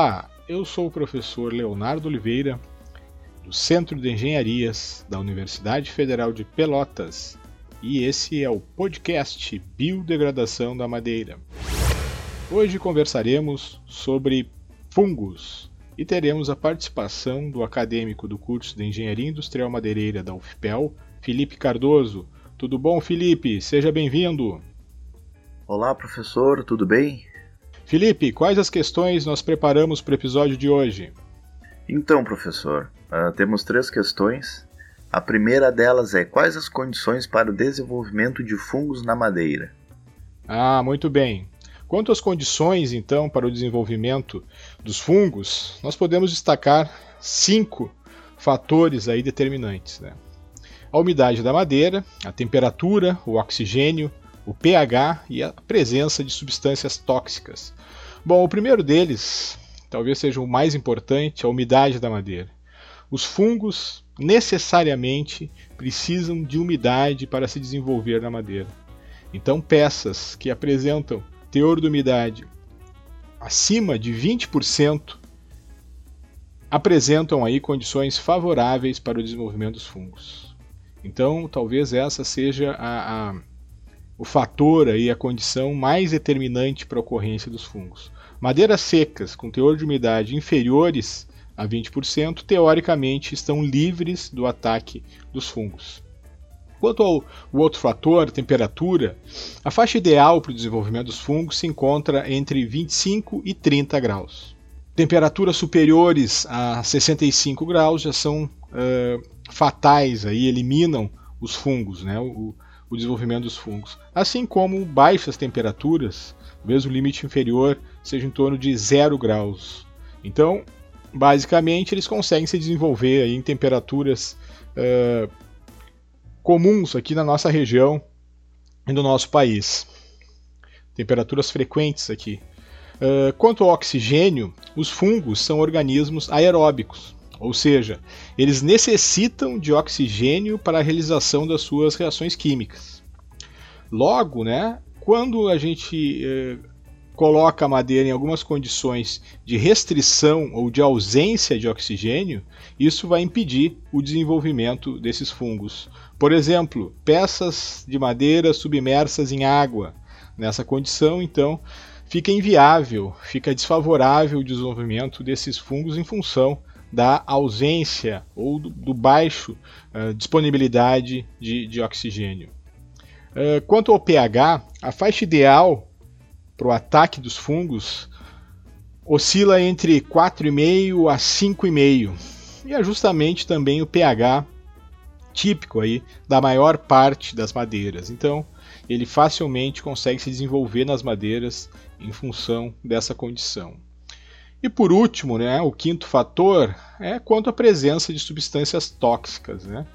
Olá, eu sou o professor Leonardo Oliveira, do Centro de Engenharias da Universidade Federal de Pelotas, e esse é o podcast Biodegradação da Madeira. Hoje conversaremos sobre fungos e teremos a participação do acadêmico do curso de Engenharia Industrial Madeireira da UFPEL, Felipe Cardoso. Tudo bom, Felipe? Seja bem-vindo. Olá, professor, tudo bem? Felipe, quais as questões nós preparamos para o episódio de hoje? Então, professor, uh, temos três questões. A primeira delas é quais as condições para o desenvolvimento de fungos na madeira? Ah, muito bem. Quanto às condições, então, para o desenvolvimento dos fungos, nós podemos destacar cinco fatores aí determinantes. Né? A umidade da madeira, a temperatura, o oxigênio, o pH e a presença de substâncias tóxicas. Bom, o primeiro deles, talvez seja o mais importante, a umidade da madeira. Os fungos necessariamente precisam de umidade para se desenvolver na madeira. Então, peças que apresentam teor de umidade acima de 20% apresentam aí condições favoráveis para o desenvolvimento dos fungos. Então, talvez essa seja a, a o fator aí, a condição mais determinante para a ocorrência dos fungos. Madeiras secas com teor de umidade inferiores a 20%, teoricamente estão livres do ataque dos fungos. Quanto ao outro fator, temperatura, a faixa ideal para o desenvolvimento dos fungos se encontra entre 25 e 30 graus. Temperaturas superiores a 65 graus já são uh, fatais, aí eliminam os fungos, né? O, o desenvolvimento dos fungos. Assim como baixas temperaturas, mesmo o limite inferior seja em torno de 0 graus. Então, basicamente, eles conseguem se desenvolver em temperaturas uh, comuns aqui na nossa região e no nosso país. Temperaturas frequentes aqui. Uh, quanto ao oxigênio, os fungos são organismos aeróbicos. Ou seja, eles necessitam de oxigênio para a realização das suas reações químicas. Logo, né, quando a gente eh, coloca a madeira em algumas condições de restrição ou de ausência de oxigênio, isso vai impedir o desenvolvimento desses fungos. Por exemplo, peças de madeira submersas em água. Nessa condição, então, fica inviável, fica desfavorável o desenvolvimento desses fungos em função da ausência ou do, do baixo uh, disponibilidade de, de oxigênio. Uh, quanto ao pH, a faixa ideal para o ataque dos fungos oscila entre 4,5 a 5,5 e é justamente também o pH típico aí da maior parte das madeiras. Então, ele facilmente consegue se desenvolver nas madeiras em função dessa condição. E por último, né, o quinto fator é quanto à presença de substâncias tóxicas. Né?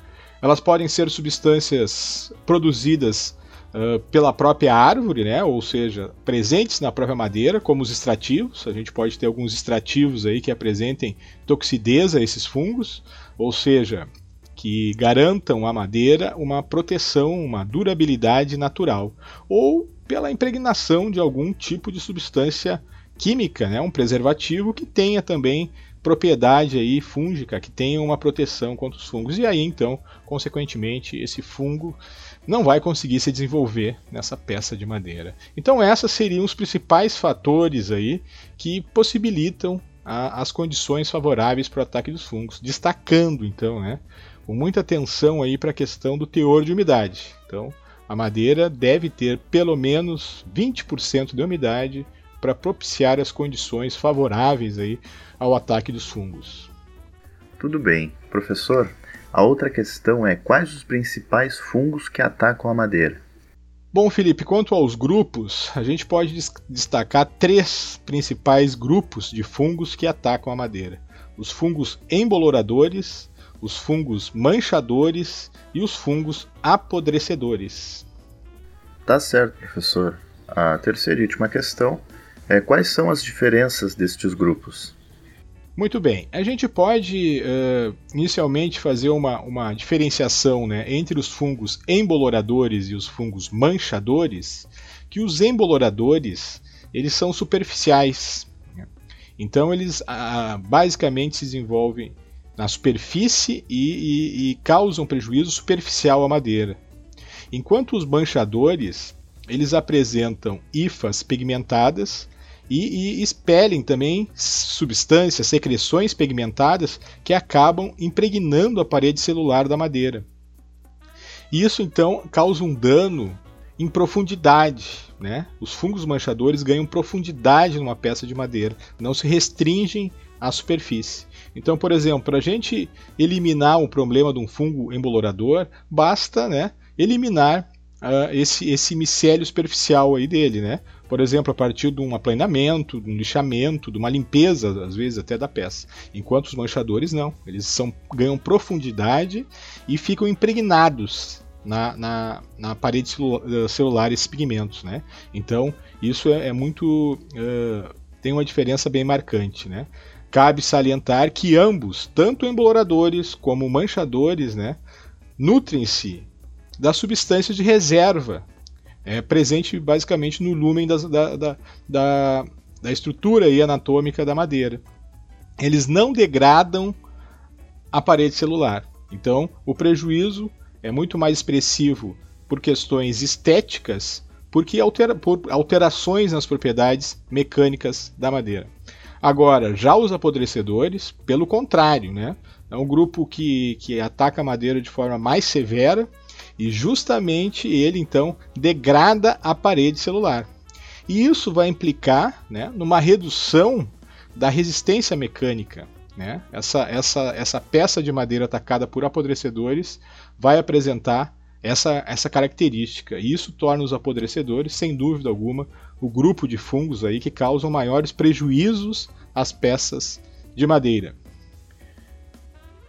Elas podem ser substâncias produzidas uh, pela própria árvore, né, ou seja, presentes na própria madeira, como os extrativos. A gente pode ter alguns extrativos aí que apresentem toxidez a esses fungos, ou seja, que garantam à madeira uma proteção, uma durabilidade natural, ou pela impregnação de algum tipo de substância química, né, um preservativo que tenha também propriedade aí fúngica, que tenha uma proteção contra os fungos. E aí, então, consequentemente, esse fungo não vai conseguir se desenvolver nessa peça de madeira. Então, esses seriam os principais fatores aí que possibilitam a, as condições favoráveis para o ataque dos fungos, destacando então, né, com muita atenção aí para a questão do teor de umidade. Então, a madeira deve ter pelo menos 20% de umidade para propiciar as condições favoráveis aí ao ataque dos fungos. Tudo bem, professor. A outra questão é quais os principais fungos que atacam a madeira? Bom, Felipe, quanto aos grupos, a gente pode destacar três principais grupos de fungos que atacam a madeira: os fungos emboloradores, os fungos manchadores e os fungos apodrecedores. Tá certo, professor. A terceira e última questão é, quais são as diferenças destes grupos? Muito bem, a gente pode uh, inicialmente fazer uma, uma diferenciação né, entre os fungos emboloradores e os fungos manchadores, que os emboloradores eles são superficiais. Né? Então eles ah, basicamente se desenvolvem na superfície e, e, e causam prejuízo superficial à madeira. Enquanto os manchadores eles apresentam hifas pigmentadas e, e, expelem também substâncias, secreções pigmentadas que acabam impregnando a parede celular da madeira. Isso então causa um dano em profundidade. Né? Os fungos manchadores ganham profundidade numa peça de madeira, não se restringem à superfície. Então, por exemplo, para a gente eliminar um problema de um fungo embolorador, basta né, eliminar uh, esse, esse micélio superficial aí dele. Né? Por exemplo, a partir de um aplanamento, de um lixamento, de uma limpeza, às vezes até da peça. Enquanto os manchadores não, eles são, ganham profundidade e ficam impregnados na, na, na parede eh, celular esses pigmentos. Né? Então, isso é, é muito. Uh, tem uma diferença bem marcante. Né? Cabe salientar que ambos, tanto emboloradores como manchadores, né, nutrem-se da substância de reserva é, presente basicamente no lumen da, da, da, da estrutura e anatômica da madeira. Eles não degradam a parede celular. Então, o prejuízo é muito mais expressivo por questões estéticas porque altera, por alterações nas propriedades mecânicas da madeira. Agora, já os apodrecedores, pelo contrário, né? é um grupo que, que ataca a madeira de forma mais severa e justamente ele então degrada a parede celular. E isso vai implicar né, numa redução da resistência mecânica. Né? Essa, essa, essa peça de madeira atacada por apodrecedores vai apresentar essa, essa característica. E isso torna os apodrecedores, sem dúvida alguma, o grupo de fungos aí que causam maiores prejuízos às peças de madeira.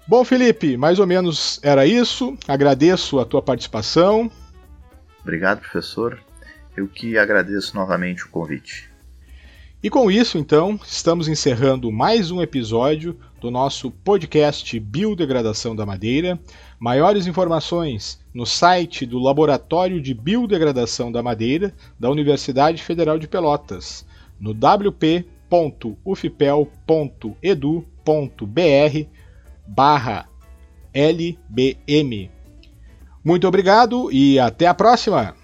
Bom, Felipe, mais ou menos era isso. Agradeço a tua participação. Obrigado, professor. Eu que agradeço novamente o convite. E com isso, então, estamos encerrando mais um episódio do nosso podcast Biodegradação da Madeira. Maiores informações no site do Laboratório de Biodegradação da Madeira da Universidade Federal de Pelotas, no wp.ufpel.edu.br barra LBM. Muito obrigado e até a próxima!